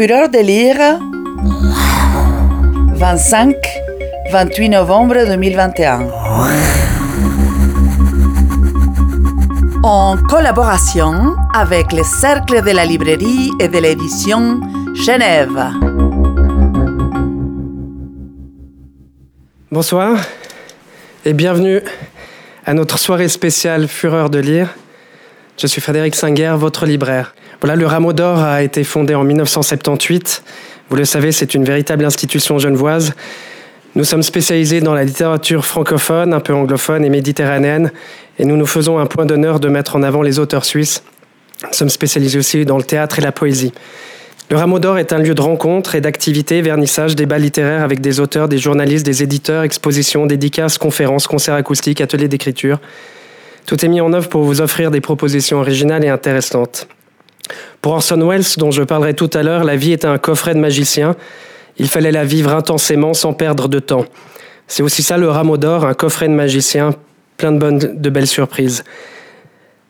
Fureur de lire 25-28 novembre 2021. En collaboration avec le Cercle de la librairie et de l'édition Genève. Bonsoir et bienvenue à notre soirée spéciale Fureur de lire. Je suis Frédéric Singer, votre libraire. Voilà, le Rameau d'Or a été fondé en 1978. Vous le savez, c'est une véritable institution genevoise. Nous sommes spécialisés dans la littérature francophone, un peu anglophone et méditerranéenne, et nous nous faisons un point d'honneur de mettre en avant les auteurs suisses. Nous sommes spécialisés aussi dans le théâtre et la poésie. Le Rameau d'Or est un lieu de rencontre et d'activité, vernissage, débats littéraires avec des auteurs, des journalistes, des éditeurs, expositions, dédicaces, conférences, concerts acoustiques, ateliers d'écriture. Tout est mis en œuvre pour vous offrir des propositions originales et intéressantes. Pour Orson Welles, dont je parlerai tout à l'heure, la vie était un coffret de magicien. Il fallait la vivre intensément sans perdre de temps. C'est aussi ça le rameau d'or, un coffret de magicien, plein de belles surprises.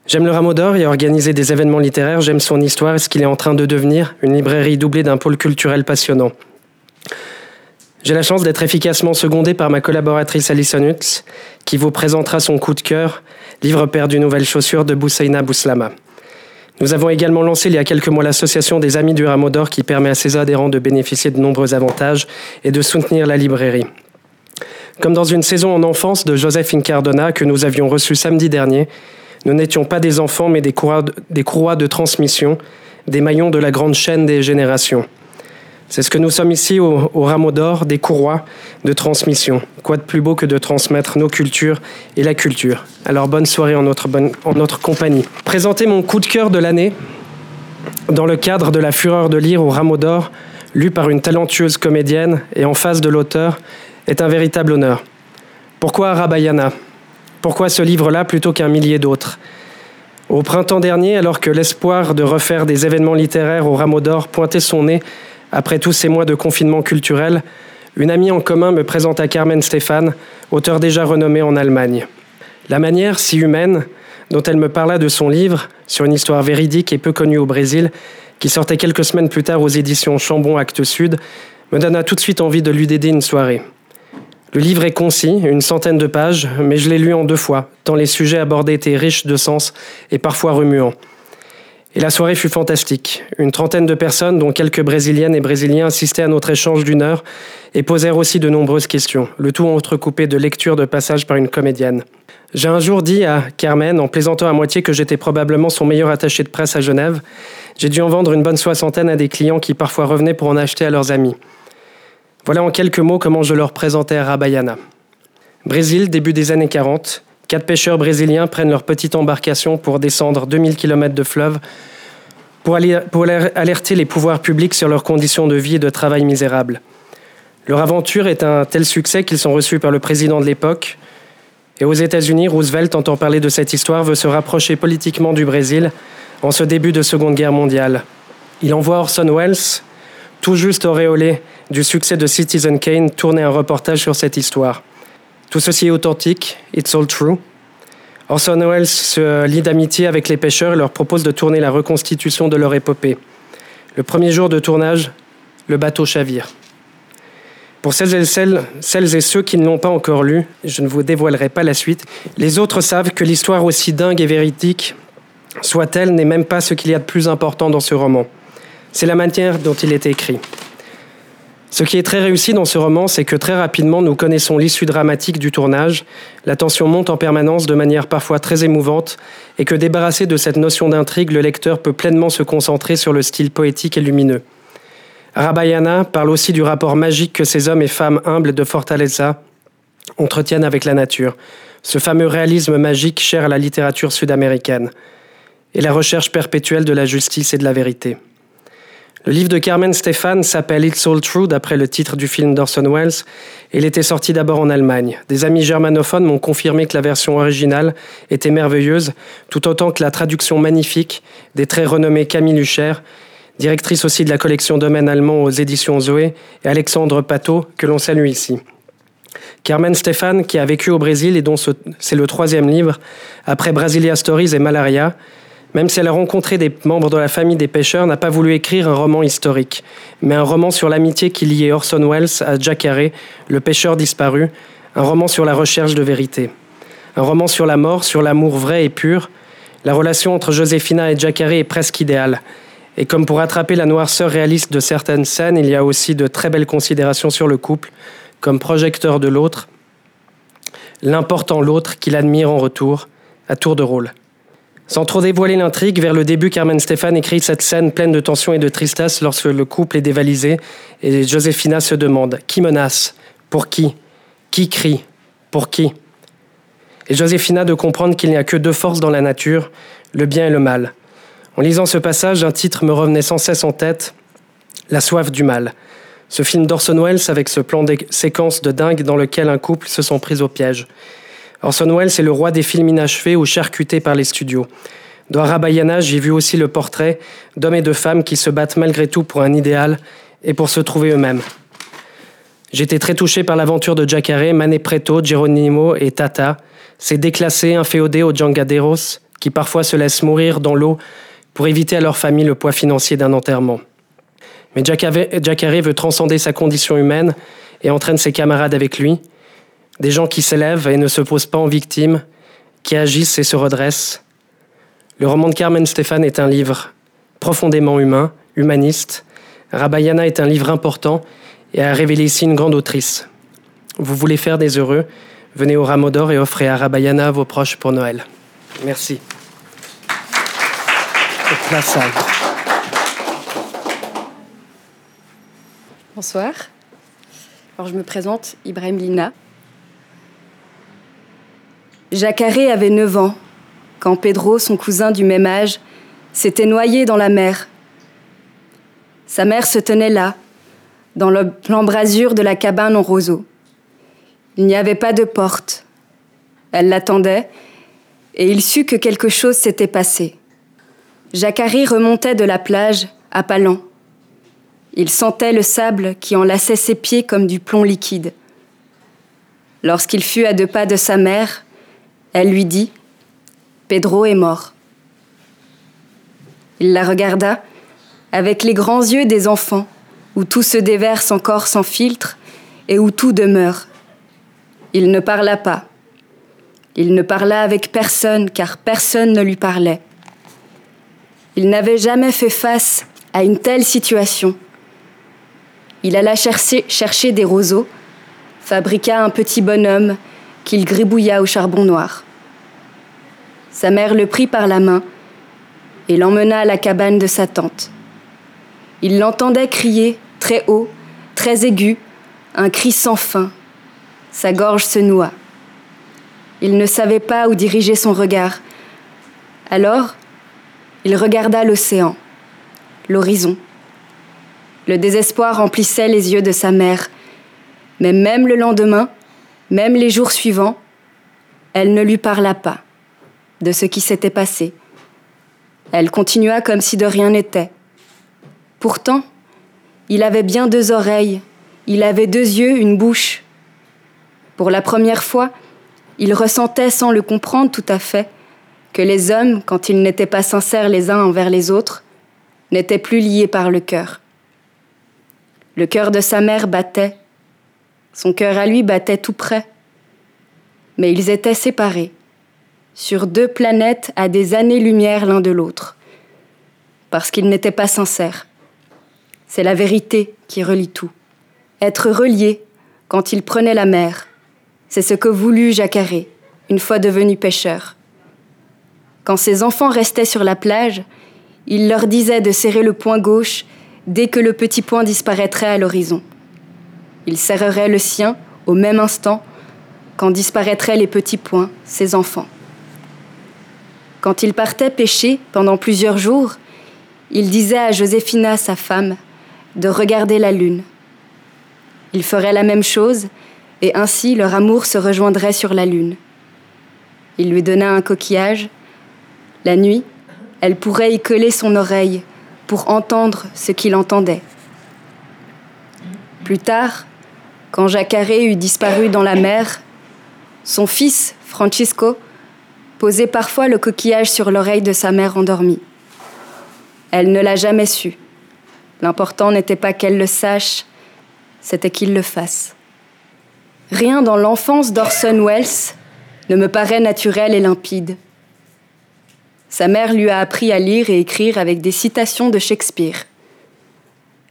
J'aime le rameau d'or et organiser des événements littéraires, j'aime son histoire et ce qu'il est en train de devenir, une librairie doublée d'un pôle culturel passionnant. J'ai la chance d'être efficacement secondé par ma collaboratrice Alison Hutz, qui vous présentera son coup de cœur, livre perdu nouvelles chaussures de Boussaina Bouslama. Nous avons également lancé il y a quelques mois l'association des Amis du Rameau d'Or qui permet à ses adhérents de bénéficier de nombreux avantages et de soutenir la librairie. Comme dans une saison en enfance de Joseph Incardona que nous avions reçu samedi dernier, nous n'étions pas des enfants mais des courroies de transmission, des maillons de la grande chaîne des générations. C'est ce que nous sommes ici au, au Rameau d'Or, des courroies de transmission. Quoi de plus beau que de transmettre nos cultures et la culture. Alors bonne soirée en notre, compagnie. Présenter mon coup de cœur de l'année dans le cadre de la fureur de lire au Rameau d'Or, lu par une talentueuse comédienne et en face de l'auteur, est un véritable honneur. Pourquoi Rabayana? Pourquoi ce livre-là plutôt qu'un millier d'autres? Au printemps dernier, alors que l'espoir de refaire des événements littéraires au Rameau d'Or pointait son nez après tous ces mois de confinement culturel, une amie en commun me présenta Carmen Stéphane, auteur déjà renommé en Allemagne. La manière si humaine dont elle me parla de son livre sur une histoire véridique et peu connue au Brésil, qui sortait quelques semaines plus tard aux éditions Chambon Actes Sud, me donna tout de suite envie de lui dédier une soirée. Le livre est concis, une centaine de pages, mais je l'ai lu en deux fois, tant les sujets abordés étaient riches de sens et parfois remuants. Et la soirée fut fantastique. Une trentaine de personnes, dont quelques brésiliennes et brésiliens, assistaient à notre échange d'une heure et posèrent aussi de nombreuses questions, le tout entrecoupé de lectures de passages par une comédienne. J'ai un jour dit à Carmen, en plaisantant à moitié, que j'étais probablement son meilleur attaché de presse à Genève. J'ai dû en vendre une bonne soixantaine à des clients qui parfois revenaient pour en acheter à leurs amis. Voilà en quelques mots comment je leur présentais Rabayana. Brésil, début des années 40, Quatre pêcheurs brésiliens prennent leur petite embarcation pour descendre 2000 km de fleuve pour, aller, pour alerter les pouvoirs publics sur leurs conditions de vie et de travail misérables. Leur aventure est un tel succès qu'ils sont reçus par le président de l'époque. Et aux États-Unis, Roosevelt, entend parler de cette histoire, veut se rapprocher politiquement du Brésil en ce début de Seconde Guerre mondiale. Il envoie Orson Welles, tout juste auréolé du succès de Citizen Kane, tourner un reportage sur cette histoire. Tout ceci est authentique, it's all true. Orson Welles se lie d'amitié avec les pêcheurs et leur propose de tourner la reconstitution de leur épopée. Le premier jour de tournage, le bateau chavire. Pour celles et, celles, celles et ceux qui ne l'ont pas encore lu, je ne vous dévoilerai pas la suite. Les autres savent que l'histoire aussi dingue et véridique soit-elle n'est même pas ce qu'il y a de plus important dans ce roman. C'est la manière dont il est écrit. Ce qui est très réussi dans ce roman, c'est que très rapidement, nous connaissons l'issue dramatique du tournage, la tension monte en permanence de manière parfois très émouvante, et que débarrassé de cette notion d'intrigue, le lecteur peut pleinement se concentrer sur le style poétique et lumineux. Arabayana parle aussi du rapport magique que ces hommes et femmes humbles de Fortaleza entretiennent avec la nature, ce fameux réalisme magique cher à la littérature sud-américaine, et la recherche perpétuelle de la justice et de la vérité. Le livre de Carmen Stéphane s'appelle It's All True d'après le titre du film d'Orson Welles il était sorti d'abord en Allemagne. Des amis germanophones m'ont confirmé que la version originale était merveilleuse, tout autant que la traduction magnifique des très renommés Camille Lucher, directrice aussi de la collection Domaine allemand aux éditions Zoé, et Alexandre Pateau, que l'on salue ici. Carmen Stéphane, qui a vécu au Brésil et dont c'est le troisième livre, après Brasilia Stories et Malaria, même si elle a rencontré des membres de la famille des pêcheurs, n'a pas voulu écrire un roman historique, mais un roman sur l'amitié qui liait Orson Welles à Jack Harry, le pêcheur disparu, un roman sur la recherche de vérité, un roman sur la mort, sur l'amour vrai et pur. La relation entre Joséphina et Jack est presque idéale. Et comme pour attraper la noirceur réaliste de certaines scènes, il y a aussi de très belles considérations sur le couple, comme projecteur de l'autre, l'important l'autre qu'il admire en retour, à tour de rôle. Sans trop dévoiler l'intrigue, vers le début, Carmen Stéphane écrit cette scène pleine de tension et de tristesse lorsque le couple est dévalisé et Joséphina se demande Qui menace? Pour qui? Qui crie? Pour qui? Et Joséphina de comprendre qu'il n'y a que deux forces dans la nature, le bien et le mal. En lisant ce passage, un titre me revenait sans cesse en tête La soif du mal. Ce film d'Orson Welles avec ce plan de séquence de dingue dans lequel un couple se sont pris au piège. Orson Welles est le roi des films inachevés ou charcutés par les studios. Dans Rabayana, j'ai vu aussi le portrait d'hommes et de femmes qui se battent malgré tout pour un idéal et pour se trouver eux-mêmes. J'étais très touché par l'aventure de Jacare, Mané Preto, Geronimo et Tata, ces déclassés inféodés aux Jangaderos qui parfois se laissent mourir dans l'eau pour éviter à leur famille le poids financier d'un enterrement. Mais Jacare veut transcender sa condition humaine et entraîne ses camarades avec lui, des gens qui s'élèvent et ne se posent pas en victimes, qui agissent et se redressent. Le roman de Carmen Stéphane est un livre profondément humain, humaniste. Rabayana est un livre important et a révélé ici une grande autrice. Vous voulez faire des heureux Venez au Rameau d'Or et offrez à Rabayana à vos proches pour Noël. Merci. Bonsoir. Alors je me présente, Ibrahim Lina. Jacaré avait 9 ans quand Pedro, son cousin du même âge, s'était noyé dans la mer. Sa mère se tenait là, dans l'embrasure de la cabane en roseau. Il n'y avait pas de porte. Elle l'attendait et il sut que quelque chose s'était passé. Jacari remontait de la plage à pas lents. Il sentait le sable qui enlaçait ses pieds comme du plomb liquide. Lorsqu'il fut à deux pas de sa mère, elle lui dit Pedro est mort. Il la regarda avec les grands yeux des enfants, où tout se déverse encore sans filtre et où tout demeure. Il ne parla pas. Il ne parla avec personne car personne ne lui parlait. Il n'avait jamais fait face à une telle situation. Il alla chercher, chercher des roseaux, fabriqua un petit bonhomme qu'il gribouilla au charbon noir. Sa mère le prit par la main et l'emmena à la cabane de sa tante. Il l'entendait crier très haut, très aigu, un cri sans fin. Sa gorge se noua. Il ne savait pas où diriger son regard. Alors, il regarda l'océan, l'horizon. Le désespoir remplissait les yeux de sa mère, mais même le lendemain, même les jours suivants, elle ne lui parla pas de ce qui s'était passé. Elle continua comme si de rien n'était. Pourtant, il avait bien deux oreilles, il avait deux yeux, une bouche. Pour la première fois, il ressentait sans le comprendre tout à fait que les hommes, quand ils n'étaient pas sincères les uns envers les autres, n'étaient plus liés par le cœur. Le cœur de sa mère battait son cœur à lui battait tout près. Mais ils étaient séparés, sur deux planètes à des années-lumière l'un de l'autre, parce qu'ils n'étaient pas sincères. C'est la vérité qui relie tout. Être relié quand il prenait la mer, c'est ce que voulut Jacaré, une fois devenu pêcheur. Quand ses enfants restaient sur la plage, il leur disait de serrer le poing gauche dès que le petit point disparaîtrait à l'horizon. Il serrerait le sien au même instant quand disparaîtraient les petits points, ses enfants. Quand il partait pêcher pendant plusieurs jours, il disait à Joséphina, sa femme, de regarder la lune. Il ferait la même chose, et ainsi leur amour se rejoindrait sur la lune. Il lui donna un coquillage. La nuit, elle pourrait y coller son oreille pour entendre ce qu'il entendait. Plus tard, quand Jacare eut disparu dans la mer, son fils, Francisco, posait parfois le coquillage sur l'oreille de sa mère endormie. Elle ne l'a jamais su. L'important n'était pas qu'elle le sache, c'était qu'il le fasse. Rien dans l'enfance d'Orson Welles ne me paraît naturel et limpide. Sa mère lui a appris à lire et écrire avec des citations de Shakespeare.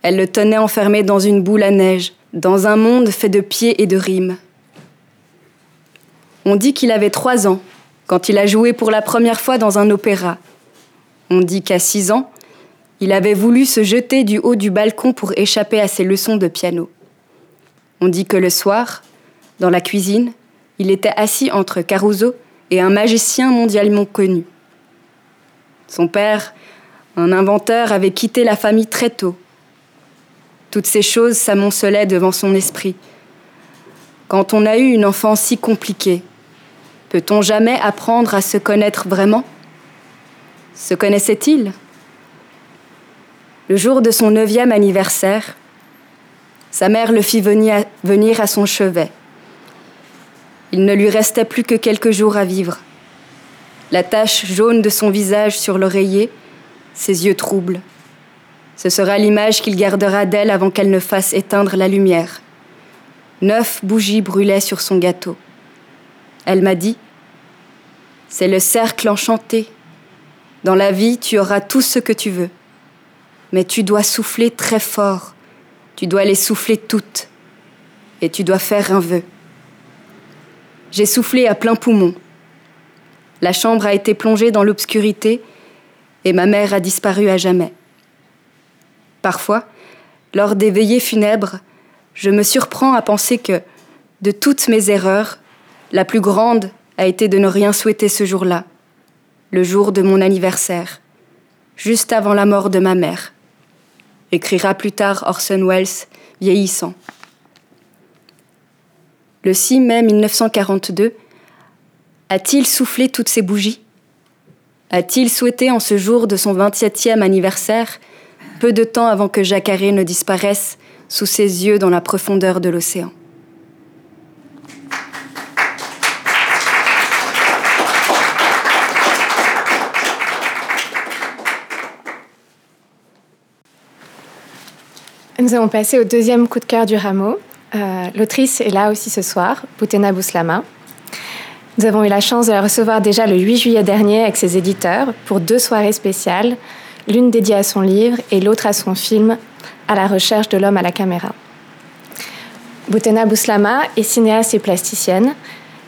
Elle le tenait enfermé dans une boule à neige, dans un monde fait de pieds et de rimes. On dit qu'il avait trois ans quand il a joué pour la première fois dans un opéra. On dit qu'à six ans, il avait voulu se jeter du haut du balcon pour échapper à ses leçons de piano. On dit que le soir, dans la cuisine, il était assis entre Caruso et un magicien mondialement connu. Son père, un inventeur, avait quitté la famille très tôt. Toutes ces choses s'amoncelaient devant son esprit. Quand on a eu une enfance si compliquée, peut-on jamais apprendre à se connaître vraiment? Se connaissait-il? Le jour de son neuvième anniversaire, sa mère le fit venir à son chevet. Il ne lui restait plus que quelques jours à vivre. La tache jaune de son visage sur l'oreiller, ses yeux troubles. Ce sera l'image qu'il gardera d'elle avant qu'elle ne fasse éteindre la lumière. Neuf bougies brûlaient sur son gâteau. Elle m'a dit C'est le cercle enchanté. Dans la vie, tu auras tout ce que tu veux. Mais tu dois souffler très fort. Tu dois les souffler toutes. Et tu dois faire un vœu. J'ai soufflé à plein poumon. La chambre a été plongée dans l'obscurité et ma mère a disparu à jamais. Parfois, lors des veillées funèbres, je me surprends à penser que, de toutes mes erreurs, la plus grande a été de ne rien souhaiter ce jour-là, le jour de mon anniversaire, juste avant la mort de ma mère, écrira plus tard Orson Welles, vieillissant. Le 6 mai 1942, a-t-il soufflé toutes ces bougies? A-t-il souhaité en ce jour de son 27e anniversaire, peu de temps avant que Jacare ne disparaisse sous ses yeux dans la profondeur de l'océan? Nous allons passer au deuxième coup de cœur du rameau. Euh, l'autrice est là aussi ce soir, Boutena Bouslama. Nous avons eu la chance de la recevoir déjà le 8 juillet dernier avec ses éditeurs pour deux soirées spéciales, l'une dédiée à son livre et l'autre à son film À la recherche de l'homme à la caméra. Boutena Bouslama est cinéaste et plasticienne.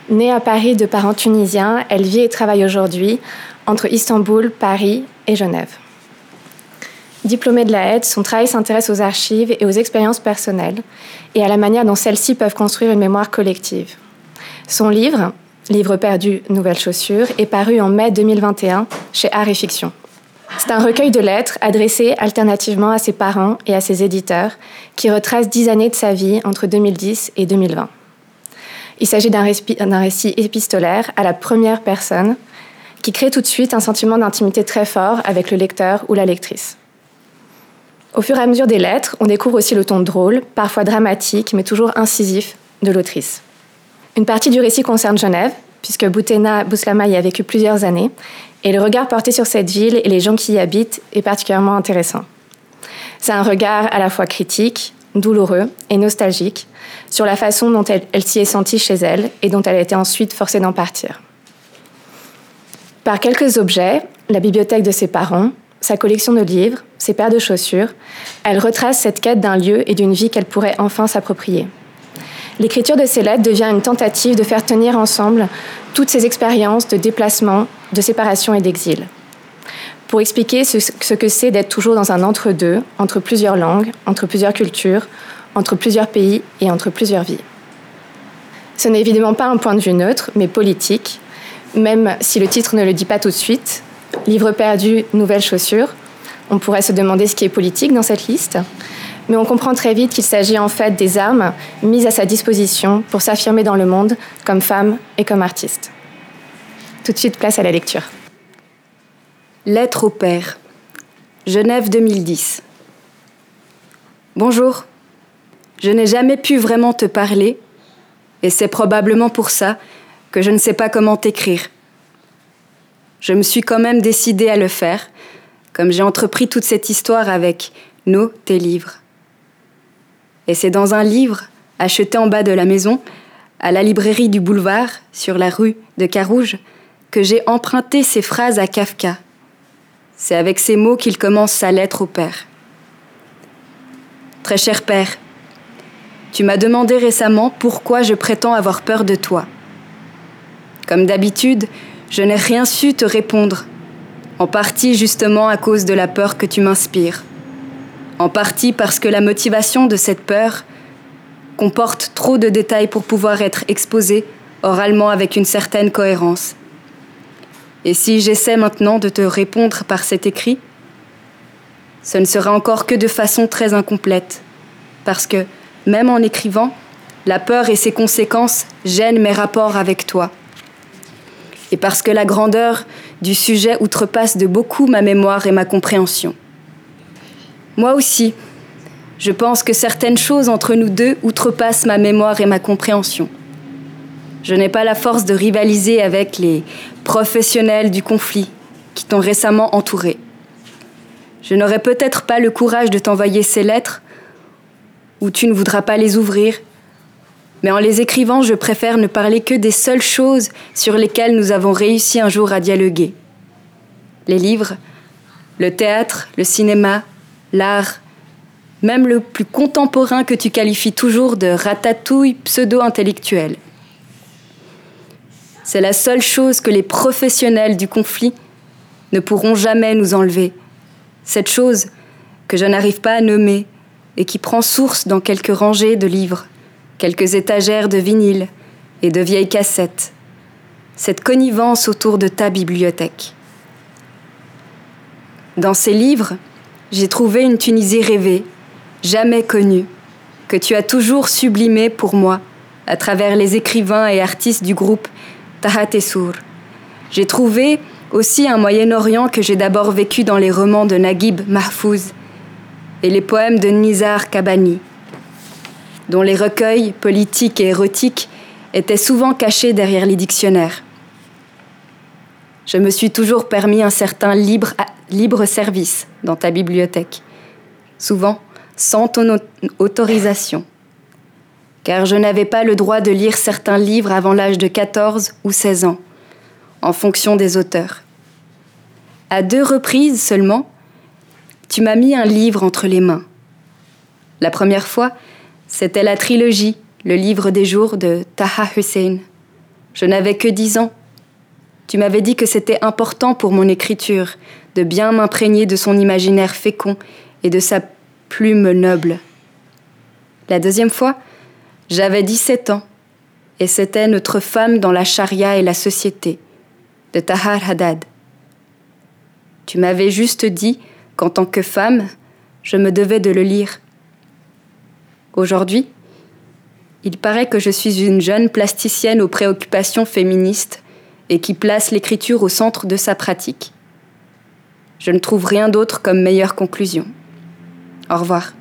Née à Paris de parents tunisiens, elle vit et travaille aujourd'hui entre Istanbul, Paris et Genève. Diplômée de la aide, son travail s'intéresse aux archives et aux expériences personnelles et à la manière dont celles-ci peuvent construire une mémoire collective. Son livre, Livre perdu, Nouvelles chaussures, est paru en mai 2021 chez Art et Fiction. C'est un recueil de lettres adressées alternativement à ses parents et à ses éditeurs qui retrace dix années de sa vie entre 2010 et 2020. Il s'agit d'un récit épistolaire à la première personne qui crée tout de suite un sentiment d'intimité très fort avec le lecteur ou la lectrice. Au fur et à mesure des lettres, on découvre aussi le ton drôle, parfois dramatique, mais toujours incisif de l'autrice. Une partie du récit concerne Genève, puisque Boutena Bouslama y a vécu plusieurs années, et le regard porté sur cette ville et les gens qui y habitent est particulièrement intéressant. C'est un regard à la fois critique, douloureux et nostalgique sur la façon dont elle, elle s'y est sentie chez elle et dont elle a été ensuite forcée d'en partir. Par quelques objets, la bibliothèque de ses parents, sa collection de livres, ses paires de chaussures, elle retrace cette quête d'un lieu et d'une vie qu'elle pourrait enfin s'approprier. L'écriture de ces lettres devient une tentative de faire tenir ensemble toutes ces expériences de déplacement, de séparation et d'exil. Pour expliquer ce, que c'est d'être toujours dans un entre-deux, entre plusieurs langues, entre plusieurs cultures, entre plusieurs pays et entre plusieurs vies. Ce n'est évidemment pas un point de vue neutre, mais politique, même si le titre ne le dit pas tout de suite, Livre perdu, nouvelles chaussures. On pourrait se demander ce qui est politique dans cette liste, mais on comprend très vite qu'il s'agit en fait des armes mises à sa disposition pour s'affirmer dans le monde comme femme et comme artiste. Tout de suite, place à la lecture. Lettre au père. Genève 2010. Bonjour. Je n'ai jamais pu vraiment te parler, et c'est probablement pour ça que je ne sais pas comment t'écrire. Je me suis quand même décidée à le faire, comme j'ai entrepris toute cette histoire avec nos, tes livres. Et c'est dans un livre, acheté en bas de la maison, à la librairie du boulevard, sur la rue de Carouge, que j'ai emprunté ces phrases à Kafka. C'est avec ces mots qu'il commence sa lettre au Père. Très cher Père, tu m'as demandé récemment pourquoi je prétends avoir peur de toi. Comme d'habitude, je n'ai rien su te répondre, en partie justement à cause de la peur que tu m'inspires, en partie parce que la motivation de cette peur comporte trop de détails pour pouvoir être exposée oralement avec une certaine cohérence. Et si j'essaie maintenant de te répondre par cet écrit, ce ne sera encore que de façon très incomplète, parce que, même en écrivant, la peur et ses conséquences gênent mes rapports avec toi. Et parce que la grandeur du sujet outrepasse de beaucoup ma mémoire et ma compréhension. Moi aussi, je pense que certaines choses entre nous deux outrepassent ma mémoire et ma compréhension. Je n'ai pas la force de rivaliser avec les professionnels du conflit qui t'ont récemment entouré. Je n'aurai peut-être pas le courage de t'envoyer ces lettres, ou tu ne voudras pas les ouvrir, mais en les écrivant, je préfère ne parler que des seules choses sur lesquelles nous avons réussi un jour à dialoguer. Les livres, le théâtre, le cinéma, l'art, même le plus contemporain que tu qualifies toujours de ratatouille pseudo-intellectuelle. C'est la seule chose que les professionnels du conflit ne pourront jamais nous enlever. Cette chose que je n'arrive pas à nommer et qui prend source dans quelques rangées de livres, quelques étagères de vinyle et de vieilles cassettes. Cette connivence autour de ta bibliothèque. Dans ces livres, j'ai trouvé une Tunisie rêvée, jamais connue, que tu as toujours sublimée pour moi à travers les écrivains et artistes du groupe Tahat Sour. J'ai trouvé aussi un Moyen-Orient que j'ai d'abord vécu dans les romans de Naguib Mahfouz et les poèmes de Nizar Kabani, dont les recueils politiques et érotiques étaient souvent cachés derrière les dictionnaires. Je me suis toujours permis un certain libre, service dans ta bibliothèque, souvent sans ton autorisation, car je n'avais pas le droit de lire certains livres avant l'âge de 14 ou 16 ans, en fonction des auteurs. À deux reprises seulement, tu m'as mis un livre entre les mains. La première fois, c'était la trilogie, le livre des jours de Taha Hussein. Je n'avais que dix ans. Tu m'avais dit que c'était important pour mon écriture de bien m'imprégner de son imaginaire fécond et de sa plume noble. La deuxième fois, j'avais 17 ans, et c'était Notre femme dans la charia et la société, de Tahar Haddad. Tu m'avais juste dit qu'en tant que femme, je me devais de le lire. Aujourd'hui, il paraît que je suis une jeune plasticienne aux préoccupations féministes et qui place l'écriture au centre de sa pratique. Je ne trouve rien d'autre comme meilleure conclusion. Au revoir.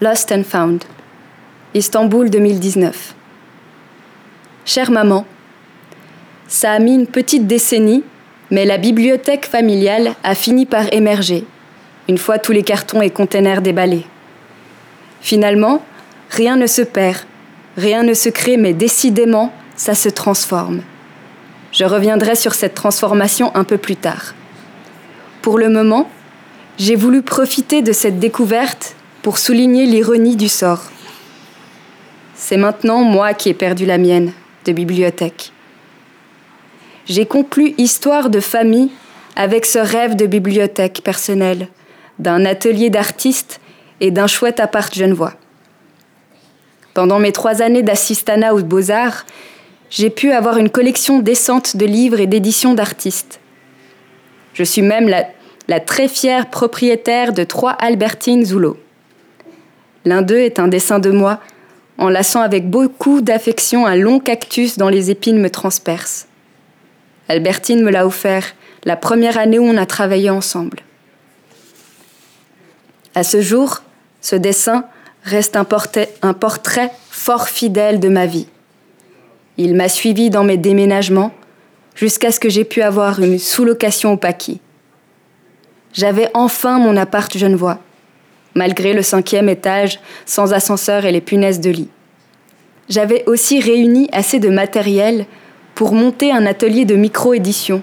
Lost and Found, Istanbul 2019. Chère maman, ça a mis une petite décennie mais la bibliothèque familiale a fini par émerger, une fois tous les cartons et containers déballés. Finalement, rien ne se perd, rien ne se crée, mais décidément, ça se transforme. Je reviendrai sur cette transformation un peu plus tard. Pour le moment, j'ai voulu profiter de cette découverte pour souligner l'ironie du sort. C'est maintenant moi qui ai perdu la mienne de bibliothèque j'ai conclu Histoire de famille avec ce rêve de bibliothèque personnelle, d'un atelier d'artiste et d'un chouette appart genevois. Pendant mes trois années d'assistanat aux beaux-arts, j'ai pu avoir une collection décente de livres et d'éditions d'artistes. Je suis même la, très fière propriétaire de trois Albertines Zoulot. L'un d'eux est un dessin de moi, enlaçant avec beaucoup d'affection un long cactus dont les épines me transpercent. Albertine me l'a offert la première année où on a travaillé ensemble. À ce jour, ce dessin reste un portrait, fort fidèle de ma vie. Il m'a suivi dans mes déménagements, jusqu'à ce que j'ai pu avoir une sous-location au Paquis. J'avais enfin mon appart genevois, malgré le cinquième étage, sans ascenseur et les punaises de lit. J'avais aussi réuni assez de matériel pour monter un atelier de micro-édition.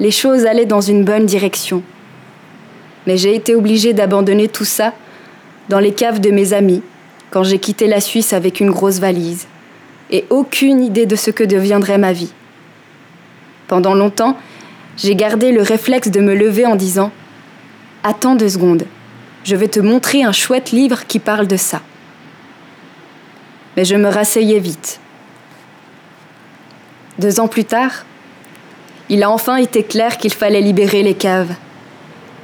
Les choses allaient dans une bonne direction. Mais j'ai été obligée d'abandonner tout ça dans les caves de mes amis quand j'ai quitté la Suisse avec une grosse valise et aucune idée de ce que deviendrait ma vie. Pendant longtemps, j'ai gardé le réflexe de me lever en disant Attends deux secondes, je vais te montrer un chouette livre qui parle de ça. Mais je me rasseyais vite. Deux ans plus tard, il a enfin été clair qu'il fallait libérer les caves.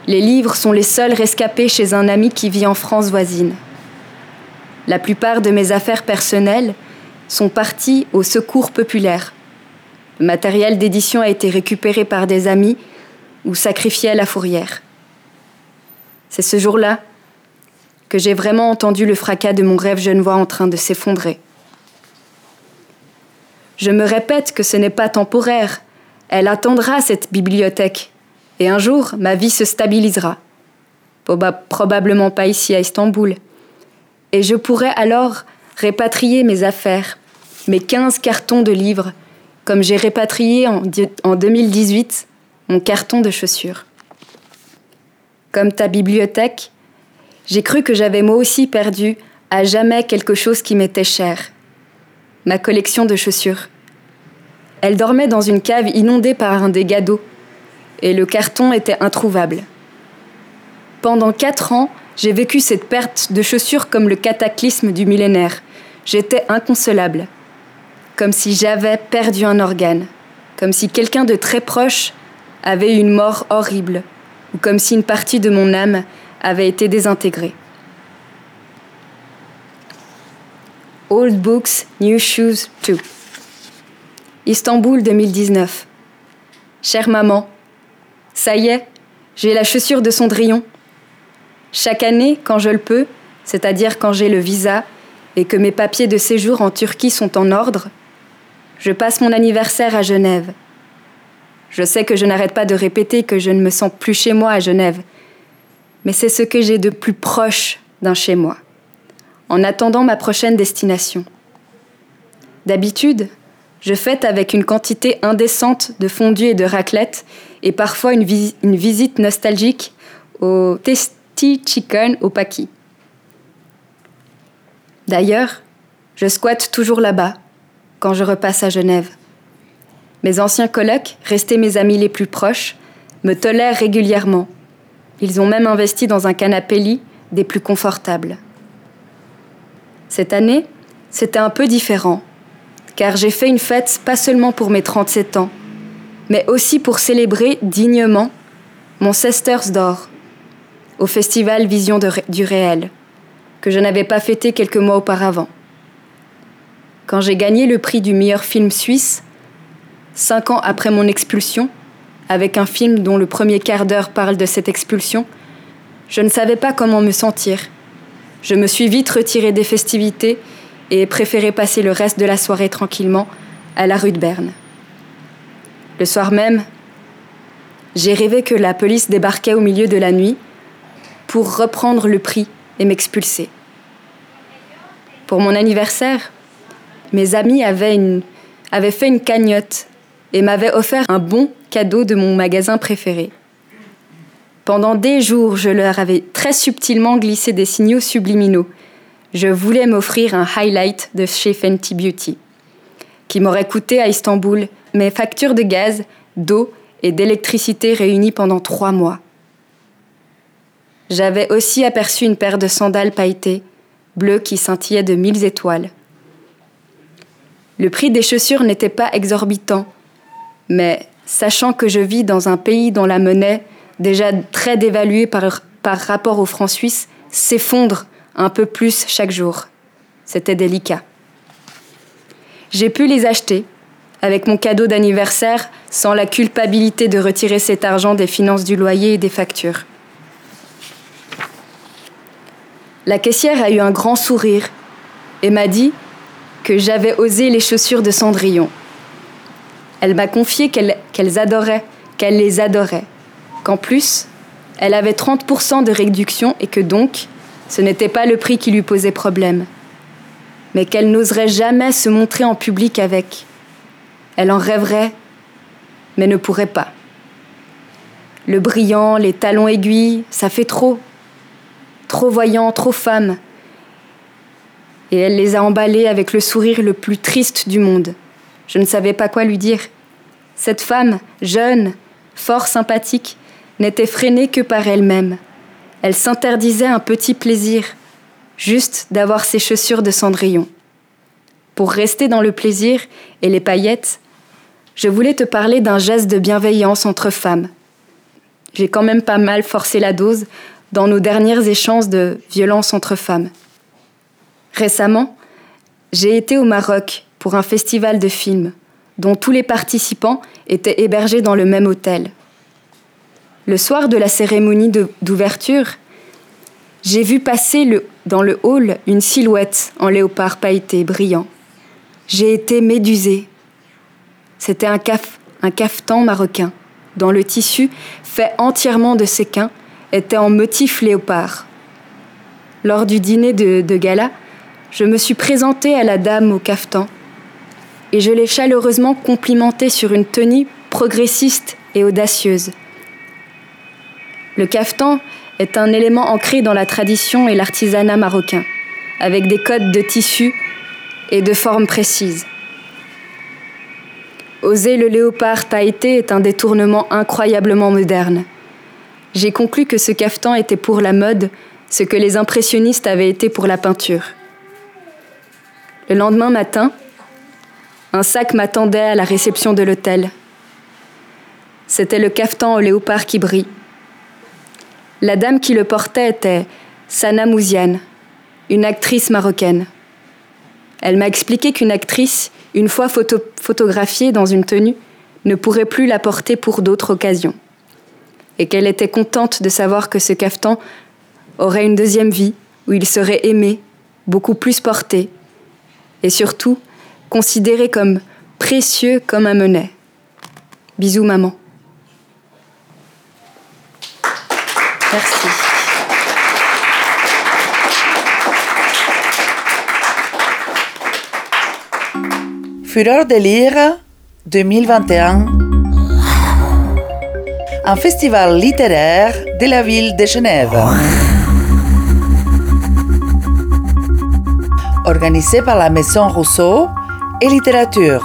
Les livres sont les seuls rescapés chez un ami qui vit en France voisine. La plupart de mes affaires personnelles sont parties au secours populaire. Le matériel d'édition a été récupéré par des amis ou sacrifié à la fourrière. C'est ce jour-là que j'ai vraiment entendu le fracas de mon rêve genevois en train de s'effondrer. Je me répète que ce n'est pas temporaire. Elle attendra cette bibliothèque. Et un jour, ma vie se stabilisera. probablement pas ici à Istanbul. Et je pourrai alors répatrier mes affaires, mes 15 cartons de livres, comme j'ai répatrié en, en 2018 mon carton de chaussures. Comme ta bibliothèque, j'ai cru que j'avais moi aussi perdu à jamais quelque chose qui m'était cher ma collection de chaussures. Elle dormait dans une cave inondée par un dégât d'eau, et le carton était introuvable. Pendant quatre ans, j'ai vécu cette perte de chaussures comme le cataclysme du millénaire. J'étais inconsolable, comme si j'avais perdu un organe, comme si quelqu'un de très proche avait une mort horrible, ou comme si une partie de mon âme avait été désintégrée. Old Books, New Shoes 2. Istanbul 2019. Chère maman, ça y est, j'ai la chaussure de Cendrillon. Chaque année, quand je le peux, c'est-à-dire quand j'ai le visa et que mes papiers de séjour en Turquie sont en ordre, je passe mon anniversaire à Genève. Je sais que je n'arrête pas de répéter que je ne me sens plus chez moi à Genève, mais c'est ce que j'ai de plus proche d'un chez moi en attendant ma prochaine destination. D'habitude, je fête avec une quantité indécente de fondue et de raclette et parfois une, visite nostalgique au Testy Chicken au Paki. D'ailleurs, je squatte toujours là-bas quand je repasse à Genève. Mes anciens colocs, restés mes amis les plus proches, me tolèrent régulièrement. Ils ont même investi dans un canapé-lit des plus confortables. Cette année, c'était un peu différent, car j'ai fait une fête pas seulement pour mes 37 ans, mais aussi pour célébrer dignement mon Sesters d'or au festival Vision du réel, que je n'avais pas fêté quelques mois auparavant. Quand j'ai gagné le prix du meilleur film suisse, cinq ans après mon expulsion, avec un film dont le premier quart d'heure parle de cette expulsion, je ne savais pas comment me sentir je me suis vite retirée des festivités et préféré passer le reste de la soirée tranquillement à la rue de Berne. Le soir même, j'ai rêvé que la police débarquait au milieu de la nuit pour reprendre le prix et m'expulser. Pour mon anniversaire, mes amis avaient, fait une cagnotte et m'avaient offert un bon cadeau de mon magasin préféré. Pendant des jours, je leur avais très subtilement glissé des signaux subliminaux. Je voulais m'offrir un highlight de chez Fenty Beauty, qui m'aurait coûté à Istanbul mes factures de gaz, d'eau et d'électricité réunies pendant trois mois. J'avais aussi aperçu une paire de sandales pailletées, bleues qui scintillaient de mille étoiles. Le prix des chaussures n'était pas exorbitant, mais sachant que je vis dans un pays dont la monnaie déjà très dévalué par, par rapport au franc suisse, s'effondre un peu plus chaque jour. C'était délicat. J'ai pu les acheter avec mon cadeau d'anniversaire sans la culpabilité de retirer cet argent des finances du loyer et des factures. La caissière a eu un grand sourire et m'a dit que j'avais osé les chaussures de Cendrillon. Elle m'a confié qu'elles adoraient, qu'elle les adorait, qu'en plus, elle avait 30% de réduction et que donc, ce n'était pas le prix qui lui posait problème, mais qu'elle n'oserait jamais se montrer en public avec. Elle en rêverait, mais ne pourrait pas. Le brillant, les talons aiguilles, ça fait trop. Trop voyant, trop femme. Et elle les a emballés avec le sourire le plus triste du monde. Je ne savais pas quoi lui dire. Cette femme, jeune, fort sympathique, n'était freinée que par elle-même. Elle s'interdisait un petit plaisir, juste d'avoir ses chaussures de cendrillon. Pour rester dans le plaisir et les paillettes, je voulais te parler d'un geste de bienveillance entre femmes. J'ai quand même pas mal forcé la dose dans nos derniers échanges de violence entre femmes. Récemment, j'ai été au Maroc pour un festival de films dont tous les participants étaient hébergés dans le même hôtel. Le soir de la cérémonie d'ouverture, j'ai vu passer dans le hall une silhouette en léopard pailleté brillant. J'ai été médusée. C'était un, caf, cafetan marocain, dont le tissu, fait entièrement de séquins, était en motif léopard. Lors du dîner de, de gala, je me suis présentée à la dame au cafetan et je l'ai chaleureusement complimentée sur une tenue progressiste et audacieuse. Le caftan est un élément ancré dans la tradition et l'artisanat marocain, avec des codes de tissu et de formes précises. Oser le léopard pailleté est un détournement incroyablement moderne. J'ai conclu que ce caftan était pour la mode ce que les impressionnistes avaient été pour la peinture. Le lendemain matin, un sac m'attendait à la réception de l'hôtel. C'était le caftan au léopard qui brille. La dame qui le portait était Sana Mouziane, une actrice marocaine. Elle m'a expliqué qu'une actrice, une fois photographiée dans une tenue, ne pourrait plus la porter pour d'autres occasions. Et qu'elle était contente de savoir que ce caftan aurait une deuxième vie, où il serait aimé, beaucoup plus porté, et surtout considéré comme précieux comme un menet. Bisous maman. Merci. Fureur de lire 2021. Un festival littéraire de la ville de Genève. Organisé par la Maison Rousseau et littérature.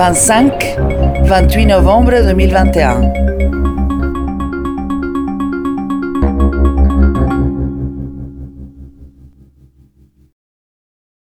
25-28 novembre 2021.